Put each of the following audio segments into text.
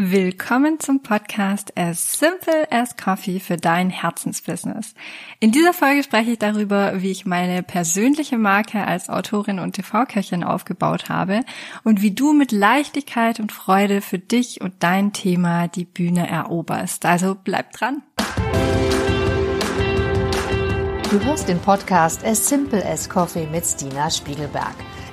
Willkommen zum Podcast As Simple as Coffee für dein Herzensbusiness. In dieser Folge spreche ich darüber, wie ich meine persönliche Marke als Autorin und TV-Köchin aufgebaut habe und wie du mit Leichtigkeit und Freude für dich und dein Thema die Bühne eroberst. Also bleib dran. Du hörst den Podcast As Simple as Coffee mit Stina Spiegelberg.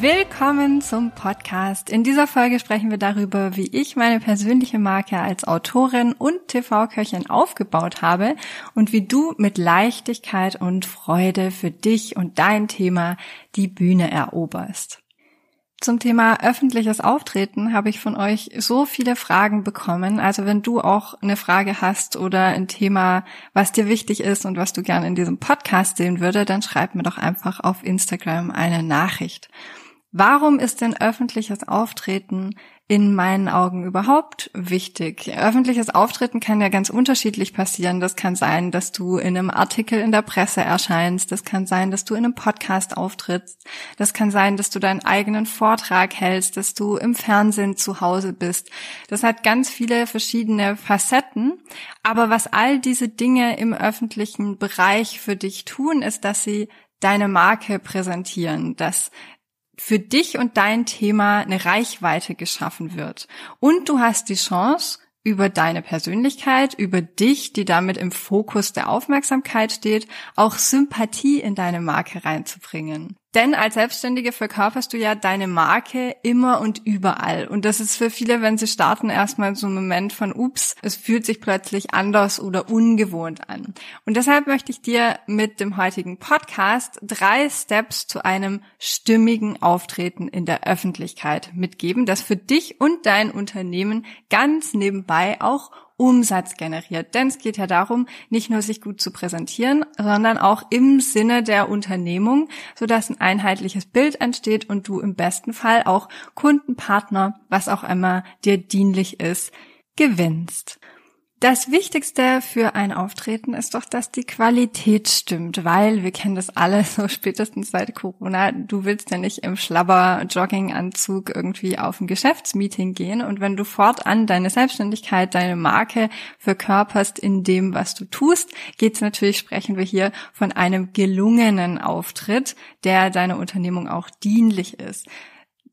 Willkommen zum Podcast. In dieser Folge sprechen wir darüber, wie ich meine persönliche Marke als Autorin und TV-Köchin aufgebaut habe und wie du mit Leichtigkeit und Freude für dich und dein Thema die Bühne eroberst. Zum Thema öffentliches Auftreten habe ich von euch so viele Fragen bekommen. Also wenn du auch eine Frage hast oder ein Thema, was dir wichtig ist und was du gerne in diesem Podcast sehen würde, dann schreib mir doch einfach auf Instagram eine Nachricht. Warum ist denn öffentliches Auftreten in meinen Augen überhaupt wichtig? Öffentliches Auftreten kann ja ganz unterschiedlich passieren. Das kann sein, dass du in einem Artikel in der Presse erscheinst. Das kann sein, dass du in einem Podcast auftrittst. Das kann sein, dass du deinen eigenen Vortrag hältst, dass du im Fernsehen zu Hause bist. Das hat ganz viele verschiedene Facetten. Aber was all diese Dinge im öffentlichen Bereich für dich tun, ist, dass sie deine Marke präsentieren, dass für dich und dein Thema eine Reichweite geschaffen wird. Und du hast die Chance, über deine Persönlichkeit, über dich, die damit im Fokus der Aufmerksamkeit steht, auch Sympathie in deine Marke reinzubringen. Denn als Selbstständige verkörperst du ja deine Marke immer und überall. Und das ist für viele, wenn sie starten, erstmal so ein Moment von, ups, es fühlt sich plötzlich anders oder ungewohnt an. Und deshalb möchte ich dir mit dem heutigen Podcast drei Steps zu einem stimmigen Auftreten in der Öffentlichkeit mitgeben, das für dich und dein Unternehmen ganz nebenbei auch Umsatz generiert. Denn es geht ja darum, nicht nur sich gut zu präsentieren, sondern auch im Sinne der Unternehmung, sodass ein einheitliches Bild entsteht und du im besten Fall auch Kundenpartner, was auch immer dir dienlich ist, gewinnst. Das Wichtigste für ein Auftreten ist doch, dass die Qualität stimmt, weil wir kennen das alle so spätestens seit Corona. Du willst ja nicht im Schlabber Jogginganzug irgendwie auf ein Geschäftsmeeting gehen und wenn du fortan deine Selbstständigkeit, deine Marke verkörperst in dem, was du tust, geht's natürlich, sprechen wir hier von einem gelungenen Auftritt, der deiner Unternehmung auch dienlich ist.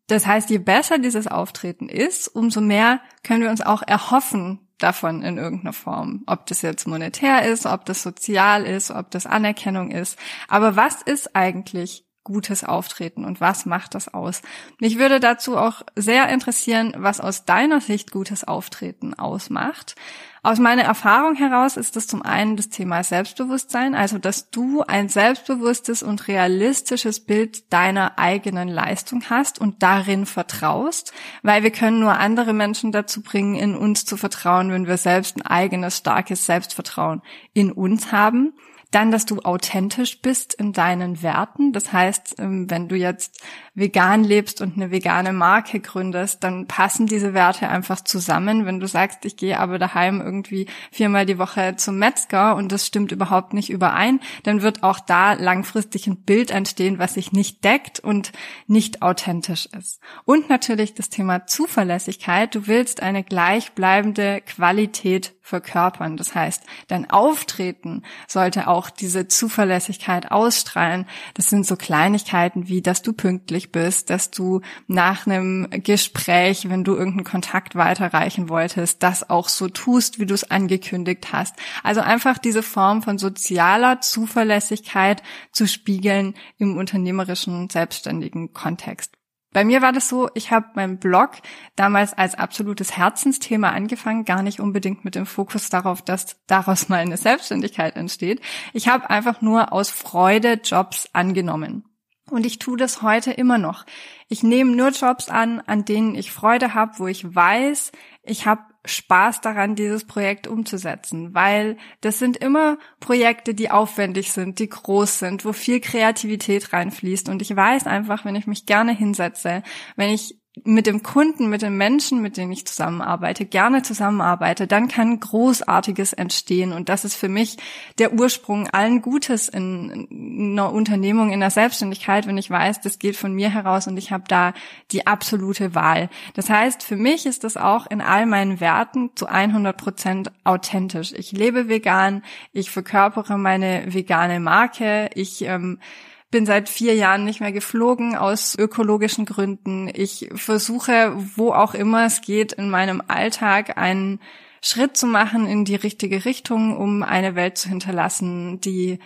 Das heißt, je besser dieses Auftreten ist, umso mehr können wir uns auch erhoffen, davon in irgendeiner Form. Ob das jetzt monetär ist, ob das sozial ist, ob das Anerkennung ist. Aber was ist eigentlich gutes Auftreten und was macht das aus? Mich würde dazu auch sehr interessieren, was aus deiner Sicht gutes Auftreten ausmacht. Aus meiner Erfahrung heraus ist das zum einen das Thema Selbstbewusstsein, also dass du ein selbstbewusstes und realistisches Bild deiner eigenen Leistung hast und darin vertraust, weil wir können nur andere Menschen dazu bringen, in uns zu vertrauen, wenn wir selbst ein eigenes starkes Selbstvertrauen in uns haben. Dann, dass du authentisch bist in deinen Werten. Das heißt, ähm, wenn du jetzt vegan lebst und eine vegane Marke gründest, dann passen diese Werte einfach zusammen. Wenn du sagst, ich gehe aber daheim irgendwie viermal die Woche zum Metzger und das stimmt überhaupt nicht überein, dann wird auch da langfristig ein Bild entstehen, was sich nicht deckt und nicht authentisch ist. Und natürlich das Thema Zuverlässigkeit. Du willst eine gleichbleibende Qualität verkörpern. Das heißt, dein Auftreten sollte auch diese Zuverlässigkeit ausstrahlen. Das sind so Kleinigkeiten wie, dass du pünktlich bist, dass du nach einem Gespräch, wenn du irgendeinen Kontakt weiterreichen wolltest, das auch so tust, wie du es angekündigt hast. Also einfach diese Form von sozialer Zuverlässigkeit zu spiegeln im unternehmerischen, selbstständigen Kontext. Bei mir war das so, ich habe meinen Blog damals als absolutes Herzensthema angefangen, gar nicht unbedingt mit dem Fokus darauf, dass daraus mal eine Selbstständigkeit entsteht. Ich habe einfach nur aus Freude Jobs angenommen. Und ich tue das heute immer noch. Ich nehme nur Jobs an, an denen ich Freude habe, wo ich weiß, ich habe Spaß daran, dieses Projekt umzusetzen, weil das sind immer Projekte, die aufwendig sind, die groß sind, wo viel Kreativität reinfließt. Und ich weiß einfach, wenn ich mich gerne hinsetze, wenn ich mit dem Kunden, mit den Menschen, mit denen ich zusammenarbeite, gerne zusammenarbeite, dann kann Großartiges entstehen. Und das ist für mich der Ursprung allen Gutes in einer Unternehmung, in der Selbstständigkeit, wenn ich weiß, das geht von mir heraus und ich habe da die absolute Wahl. Das heißt, für mich ist das auch in all meinen Werten zu 100 Prozent authentisch. Ich lebe vegan, ich verkörpere meine vegane Marke, ich ähm, bin seit vier Jahren nicht mehr geflogen aus ökologischen Gründen. Ich versuche, wo auch immer es geht, in meinem Alltag einen Schritt zu machen in die richtige Richtung, um eine Welt zu hinterlassen, die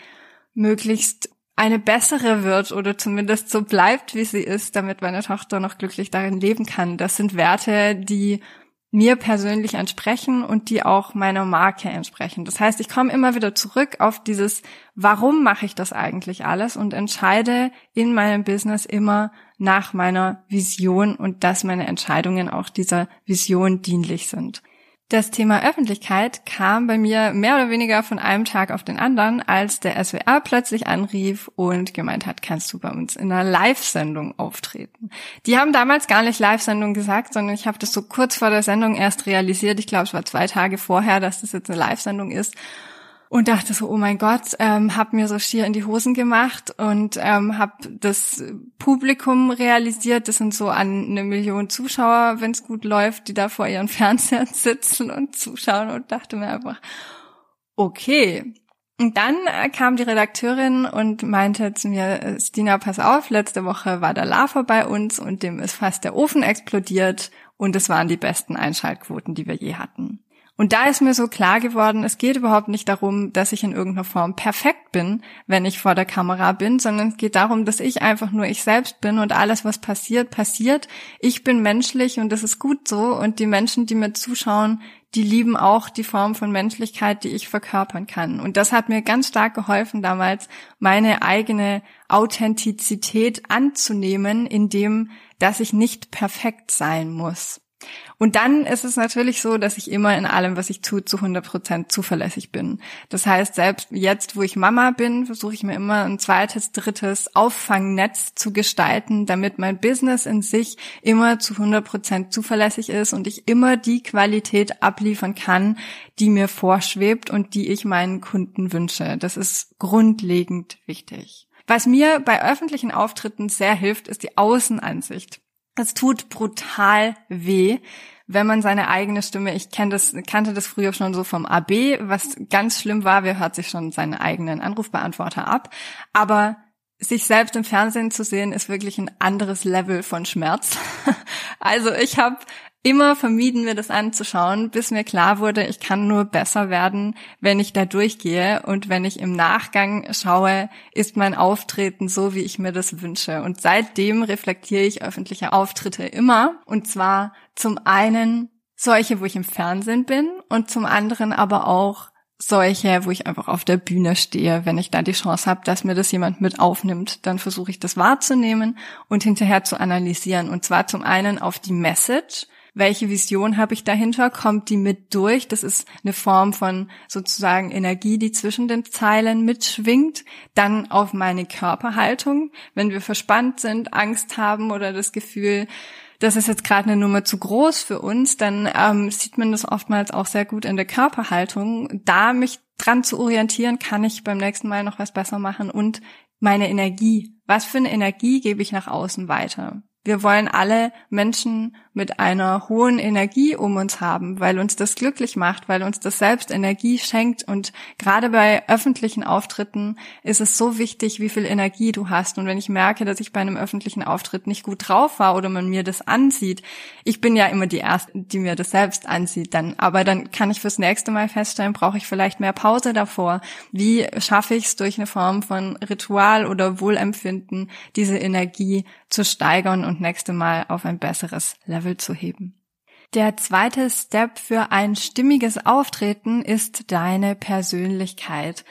möglichst eine bessere wird oder zumindest so bleibt, wie sie ist, damit meine Tochter noch glücklich darin leben kann. Das sind Werte, die mir persönlich entsprechen und die auch meiner Marke entsprechen. Das heißt, ich komme immer wieder zurück auf dieses, warum mache ich das eigentlich alles und entscheide in meinem Business immer nach meiner Vision und dass meine Entscheidungen auch dieser Vision dienlich sind. Das Thema Öffentlichkeit kam bei mir mehr oder weniger von einem Tag auf den anderen, als der SWR plötzlich anrief und gemeint hat, kannst du bei uns in einer Live-Sendung auftreten. Die haben damals gar nicht Live-Sendung gesagt, sondern ich habe das so kurz vor der Sendung erst realisiert. Ich glaube, es war zwei Tage vorher, dass das jetzt eine Live-Sendung ist und dachte so, oh mein Gott, ähm, habe mir so schier in die Hosen gemacht und ähm, habe das Publikum realisiert. Das sind so an eine Million Zuschauer, wenn es gut läuft, die da vor ihren Fernsehern sitzen und zuschauen und dachte mir einfach, okay. Und dann äh, kam die Redakteurin und meinte zu mir, äh, Stina, pass auf, letzte Woche war der Lava bei uns und dem ist fast der Ofen explodiert und es waren die besten Einschaltquoten, die wir je hatten. Und da ist mir so klar geworden, es geht überhaupt nicht darum, dass ich in irgendeiner Form perfekt bin, wenn ich vor der Kamera bin, sondern es geht darum, dass ich einfach nur ich selbst bin und alles, was passiert, passiert. Ich bin menschlich und das ist gut so und die Menschen, die mir zuschauen, die lieben auch die Form von Menschlichkeit, die ich verkörpern kann. Und das hat mir ganz stark geholfen, damals meine eigene Authentizität anzunehmen, indem, dass ich nicht perfekt sein muss. Und dann ist es natürlich so, dass ich immer in allem, was ich tue, zu 100 Prozent zuverlässig bin. Das heißt, selbst jetzt, wo ich Mama bin, versuche ich mir immer ein zweites, drittes Auffangnetz zu gestalten, damit mein Business in sich immer zu 100 Prozent zuverlässig ist und ich immer die Qualität abliefern kann, die mir vorschwebt und die ich meinen Kunden wünsche. Das ist grundlegend wichtig. Was mir bei öffentlichen Auftritten sehr hilft, ist die Außenansicht. Es tut brutal weh, wenn man seine eigene Stimme, ich kenn das, kannte das früher schon so vom AB, was ganz schlimm war, wer hört sich schon seinen eigenen Anrufbeantworter ab, aber sich selbst im Fernsehen zu sehen, ist wirklich ein anderes Level von Schmerz. Also ich habe immer vermieden, mir das anzuschauen, bis mir klar wurde, ich kann nur besser werden, wenn ich da durchgehe und wenn ich im Nachgang schaue, ist mein Auftreten so, wie ich mir das wünsche. Und seitdem reflektiere ich öffentliche Auftritte immer. Und zwar zum einen solche, wo ich im Fernsehen bin und zum anderen aber auch solche, wo ich einfach auf der Bühne stehe, wenn ich da die Chance habe, dass mir das jemand mit aufnimmt, dann versuche ich das wahrzunehmen und hinterher zu analysieren. Und zwar zum einen auf die Message, welche Vision habe ich dahinter? Kommt die mit durch? Das ist eine Form von sozusagen Energie, die zwischen den Zeilen mitschwingt. Dann auf meine Körperhaltung. Wenn wir verspannt sind, Angst haben oder das Gefühl, das ist jetzt gerade eine Nummer zu groß für uns, dann ähm, sieht man das oftmals auch sehr gut in der Körperhaltung. Da mich dran zu orientieren, kann ich beim nächsten Mal noch was besser machen und meine Energie. Was für eine Energie gebe ich nach außen weiter? Wir wollen alle Menschen mit einer hohen Energie um uns haben, weil uns das glücklich macht, weil uns das selbst Energie schenkt. Und gerade bei öffentlichen Auftritten ist es so wichtig, wie viel Energie du hast. Und wenn ich merke, dass ich bei einem öffentlichen Auftritt nicht gut drauf war oder man mir das ansieht, ich bin ja immer die Erste, die mir das selbst ansieht, dann, aber dann kann ich fürs nächste Mal feststellen, brauche ich vielleicht mehr Pause davor. Wie schaffe ich es durch eine Form von Ritual oder Wohlempfinden, diese Energie zu steigern und nächste Mal auf ein besseres Level zu heben. Der zweite Step für ein stimmiges Auftreten ist deine Persönlichkeit.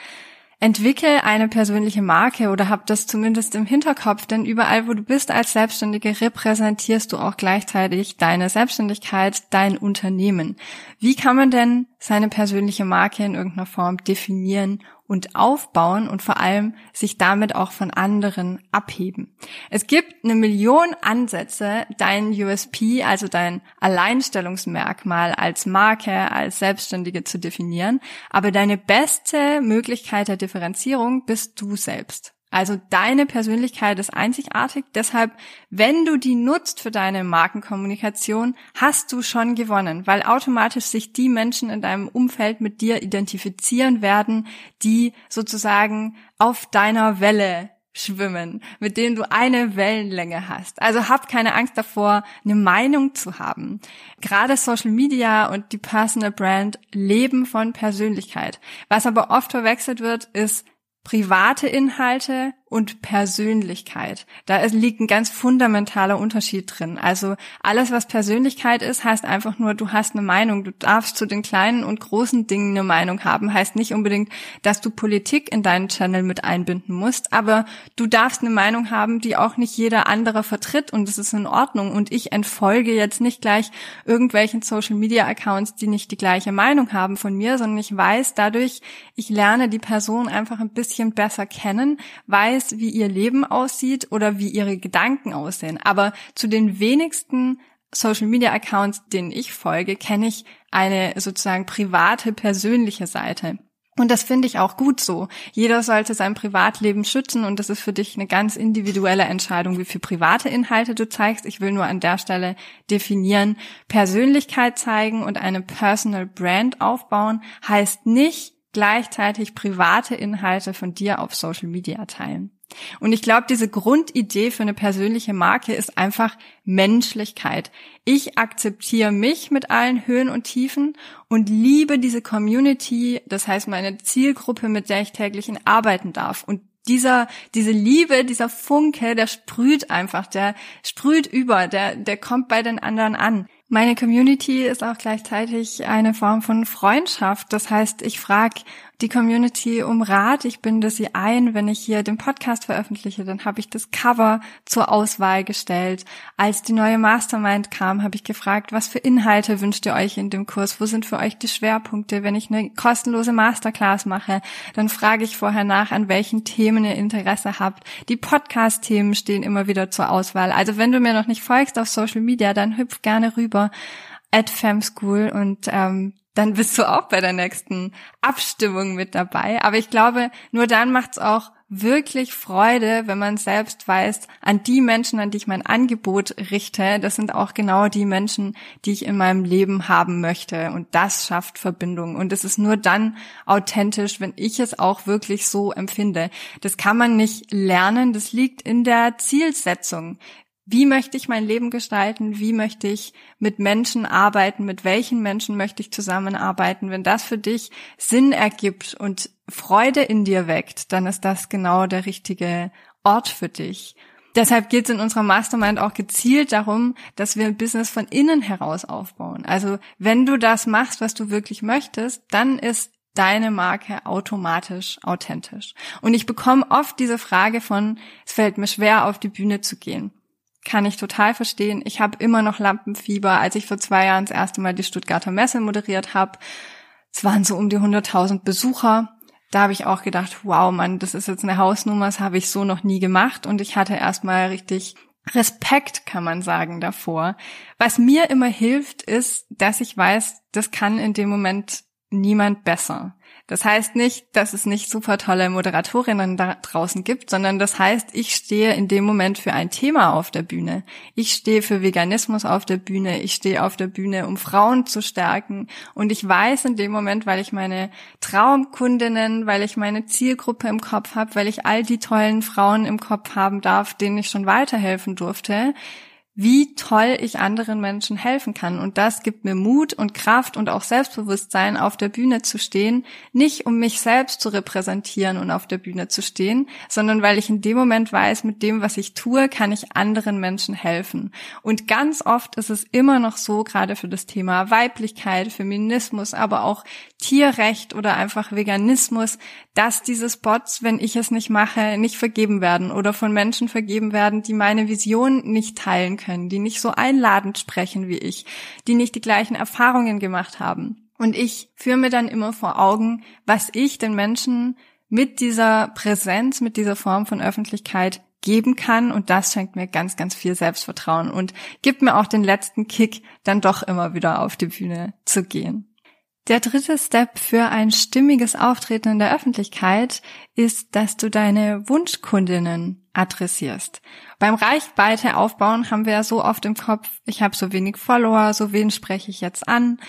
Entwickel eine persönliche Marke oder hab das zumindest im Hinterkopf, denn überall, wo du bist als Selbstständige, repräsentierst du auch gleichzeitig deine Selbstständigkeit, dein Unternehmen. Wie kann man denn seine persönliche Marke in irgendeiner Form definieren und aufbauen und vor allem sich damit auch von anderen abheben. Es gibt eine Million Ansätze, dein USP, also dein Alleinstellungsmerkmal als Marke, als Selbstständige zu definieren, aber deine beste Möglichkeit der Differenzierung bist du selbst. Also deine Persönlichkeit ist einzigartig, deshalb, wenn du die nutzt für deine Markenkommunikation, hast du schon gewonnen, weil automatisch sich die Menschen in deinem Umfeld mit dir identifizieren werden, die sozusagen auf deiner Welle schwimmen, mit denen du eine Wellenlänge hast. Also hab keine Angst davor, eine Meinung zu haben. Gerade Social Media und die Personal Brand leben von Persönlichkeit. Was aber oft verwechselt wird, ist private Inhalte und Persönlichkeit. Da liegt ein ganz fundamentaler Unterschied drin. Also alles, was Persönlichkeit ist, heißt einfach nur, du hast eine Meinung. Du darfst zu den kleinen und großen Dingen eine Meinung haben. Heißt nicht unbedingt, dass du Politik in deinen Channel mit einbinden musst, aber du darfst eine Meinung haben, die auch nicht jeder andere vertritt und das ist in Ordnung. Und ich entfolge jetzt nicht gleich irgendwelchen Social Media Accounts, die nicht die gleiche Meinung haben von mir, sondern ich weiß dadurch, ich lerne die Person einfach ein bisschen besser kennen, weiß, weiß, wie ihr Leben aussieht oder wie ihre Gedanken aussehen. Aber zu den wenigsten Social Media Accounts, denen ich folge, kenne ich eine sozusagen private, persönliche Seite. Und das finde ich auch gut so. Jeder sollte sein Privatleben schützen und das ist für dich eine ganz individuelle Entscheidung, wie viel private Inhalte du zeigst. Ich will nur an der Stelle definieren, Persönlichkeit zeigen und eine Personal Brand aufbauen heißt nicht, gleichzeitig private Inhalte von dir auf Social Media teilen. Und ich glaube, diese Grundidee für eine persönliche Marke ist einfach Menschlichkeit. Ich akzeptiere mich mit allen Höhen und Tiefen und liebe diese Community, das heißt meine Zielgruppe, mit der ich täglich arbeiten darf. Und dieser, diese Liebe, dieser Funke, der sprüht einfach, der sprüht über, der, der kommt bei den anderen an. Meine Community ist auch gleichzeitig eine Form von Freundschaft. Das heißt, ich frage die Community um Rat. Ich binde sie ein. Wenn ich hier den Podcast veröffentliche, dann habe ich das Cover zur Auswahl gestellt. Als die neue Mastermind kam, habe ich gefragt, was für Inhalte wünscht ihr euch in dem Kurs? Wo sind für euch die Schwerpunkte? Wenn ich eine kostenlose Masterclass mache, dann frage ich vorher nach, an welchen Themen ihr Interesse habt. Die Podcast-Themen stehen immer wieder zur Auswahl. Also wenn du mir noch nicht folgst auf Social Media, dann hüpf gerne rüber at FemSchool und ähm, dann bist du auch bei der nächsten Abstimmung mit dabei. Aber ich glaube, nur dann macht es auch wirklich Freude, wenn man selbst weiß, an die Menschen, an die ich mein Angebot richte, das sind auch genau die Menschen, die ich in meinem Leben haben möchte. Und das schafft Verbindung. Und es ist nur dann authentisch, wenn ich es auch wirklich so empfinde. Das kann man nicht lernen, das liegt in der Zielsetzung wie möchte ich mein Leben gestalten, wie möchte ich mit Menschen arbeiten, mit welchen Menschen möchte ich zusammenarbeiten. Wenn das für dich Sinn ergibt und Freude in dir weckt, dann ist das genau der richtige Ort für dich. Deshalb geht es in unserer Mastermind auch gezielt darum, dass wir ein Business von innen heraus aufbauen. Also wenn du das machst, was du wirklich möchtest, dann ist deine Marke automatisch authentisch. Und ich bekomme oft diese Frage von, es fällt mir schwer, auf die Bühne zu gehen kann ich total verstehen. Ich habe immer noch Lampenfieber, als ich vor zwei Jahren das erste Mal die Stuttgarter Messe moderiert habe. Es waren so um die 100.000 Besucher. Da habe ich auch gedacht, wow, Mann, das ist jetzt eine Hausnummer, das habe ich so noch nie gemacht. Und ich hatte erstmal richtig Respekt, kann man sagen, davor. Was mir immer hilft, ist, dass ich weiß, das kann in dem Moment niemand besser. Das heißt nicht, dass es nicht super tolle Moderatorinnen da draußen gibt, sondern das heißt, ich stehe in dem Moment für ein Thema auf der Bühne. Ich stehe für Veganismus auf der Bühne. Ich stehe auf der Bühne, um Frauen zu stärken. Und ich weiß in dem Moment, weil ich meine Traumkundinnen, weil ich meine Zielgruppe im Kopf habe, weil ich all die tollen Frauen im Kopf haben darf, denen ich schon weiterhelfen durfte, wie toll ich anderen Menschen helfen kann. Und das gibt mir Mut und Kraft und auch Selbstbewusstsein, auf der Bühne zu stehen, nicht um mich selbst zu repräsentieren und auf der Bühne zu stehen, sondern weil ich in dem Moment weiß, mit dem, was ich tue, kann ich anderen Menschen helfen. Und ganz oft ist es immer noch so, gerade für das Thema Weiblichkeit, Feminismus, aber auch Tierrecht oder einfach Veganismus, dass diese Spots, wenn ich es nicht mache, nicht vergeben werden oder von Menschen vergeben werden, die meine Vision nicht teilen können, die nicht so einladend sprechen wie ich, die nicht die gleichen Erfahrungen gemacht haben. Und ich führe mir dann immer vor Augen, was ich den Menschen mit dieser Präsenz, mit dieser Form von Öffentlichkeit geben kann und das schenkt mir ganz, ganz viel Selbstvertrauen und gibt mir auch den letzten Kick, dann doch immer wieder auf die Bühne zu gehen. Der dritte Step für ein stimmiges Auftreten in der Öffentlichkeit ist, dass du deine Wunschkundinnen adressierst. Beim Reichweite aufbauen haben wir ja so oft im Kopf, ich habe so wenig Follower, so wen spreche ich jetzt an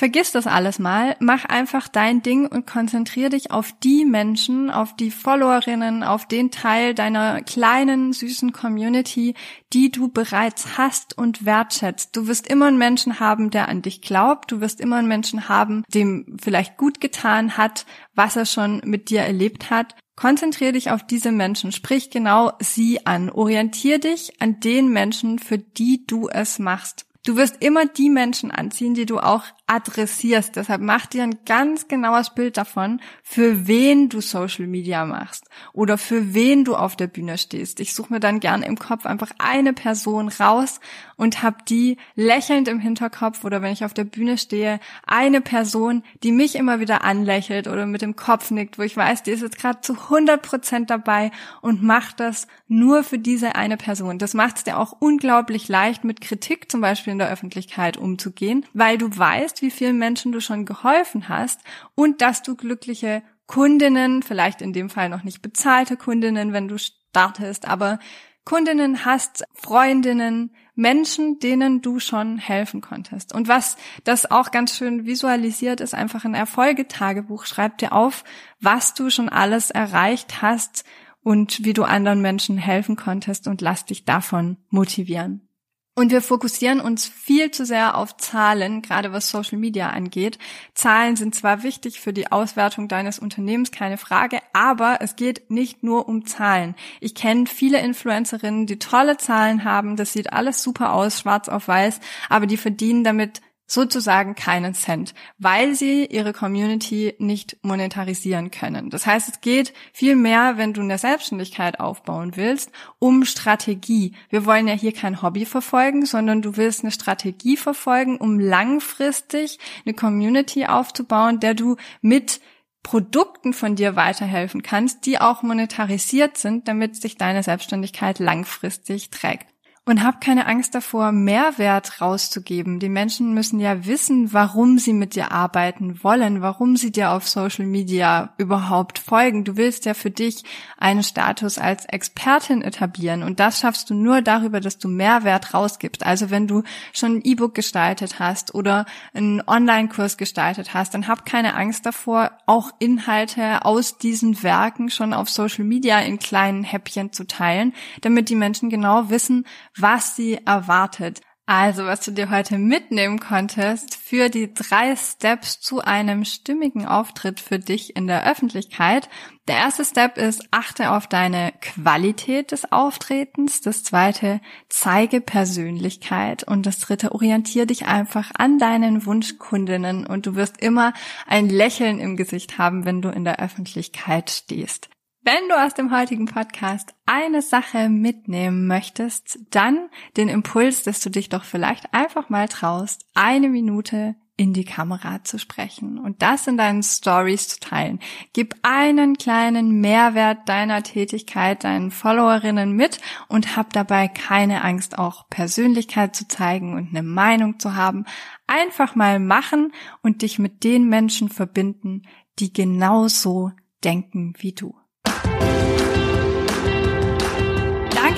Vergiss das alles mal, mach einfach dein Ding und konzentriere dich auf die Menschen, auf die Followerinnen, auf den Teil deiner kleinen, süßen Community, die du bereits hast und wertschätzt. Du wirst immer einen Menschen haben, der an dich glaubt, du wirst immer einen Menschen haben, dem vielleicht gut getan hat, was er schon mit dir erlebt hat. Konzentriere dich auf diese Menschen, sprich genau sie an, orientier dich an den Menschen, für die du es machst. Du wirst immer die Menschen anziehen, die du auch adressierst. Deshalb mach dir ein ganz genaues Bild davon, für wen du Social Media machst oder für wen du auf der Bühne stehst. Ich suche mir dann gern im Kopf einfach eine Person raus und hab die lächelnd im Hinterkopf oder wenn ich auf der Bühne stehe, eine Person, die mich immer wieder anlächelt oder mit dem Kopf nickt, wo ich weiß, die ist jetzt gerade zu 100 Prozent dabei und macht das nur für diese eine Person. Das macht es dir auch unglaublich leicht, mit Kritik zum Beispiel in der Öffentlichkeit umzugehen, weil du weißt, wie vielen Menschen du schon geholfen hast und dass du glückliche Kundinnen, vielleicht in dem Fall noch nicht bezahlte Kundinnen, wenn du startest, aber Kundinnen hast, Freundinnen, Menschen, denen du schon helfen konntest. Und was das auch ganz schön visualisiert, ist einfach ein Erfolgetagebuch. Schreib dir auf, was du schon alles erreicht hast und wie du anderen Menschen helfen konntest und lass dich davon motivieren. Und wir fokussieren uns viel zu sehr auf Zahlen, gerade was Social Media angeht. Zahlen sind zwar wichtig für die Auswertung deines Unternehmens, keine Frage, aber es geht nicht nur um Zahlen. Ich kenne viele Influencerinnen, die tolle Zahlen haben, das sieht alles super aus, schwarz auf weiß, aber die verdienen damit sozusagen keinen Cent, weil sie ihre Community nicht monetarisieren können. Das heißt, es geht viel mehr, wenn du eine Selbstständigkeit aufbauen willst, um Strategie. Wir wollen ja hier kein Hobby verfolgen, sondern du willst eine Strategie verfolgen, um langfristig eine Community aufzubauen, der du mit Produkten von dir weiterhelfen kannst, die auch monetarisiert sind, damit sich deine Selbstständigkeit langfristig trägt. Und hab keine Angst davor, Mehrwert rauszugeben. Die Menschen müssen ja wissen, warum sie mit dir arbeiten wollen, warum sie dir auf Social Media überhaupt folgen. Du willst ja für dich einen Status als Expertin etablieren. Und das schaffst du nur darüber, dass du Mehrwert rausgibst. Also wenn du schon ein E-Book gestaltet hast oder einen Online-Kurs gestaltet hast, dann hab keine Angst davor, auch Inhalte aus diesen Werken schon auf Social Media in kleinen Häppchen zu teilen, damit die Menschen genau wissen, was sie erwartet. Also, was du dir heute mitnehmen konntest für die drei Steps zu einem stimmigen Auftritt für dich in der Öffentlichkeit. Der erste Step ist, achte auf deine Qualität des Auftretens. Das zweite, zeige Persönlichkeit. Und das dritte, orientiere dich einfach an deinen Wunschkundinnen und du wirst immer ein Lächeln im Gesicht haben, wenn du in der Öffentlichkeit stehst. Wenn du aus dem heutigen Podcast eine Sache mitnehmen möchtest, dann den Impuls, dass du dich doch vielleicht einfach mal traust, eine Minute in die Kamera zu sprechen und das in deinen Stories zu teilen. Gib einen kleinen Mehrwert deiner Tätigkeit deinen Followerinnen mit und hab dabei keine Angst, auch Persönlichkeit zu zeigen und eine Meinung zu haben. Einfach mal machen und dich mit den Menschen verbinden, die genauso denken wie du Bye.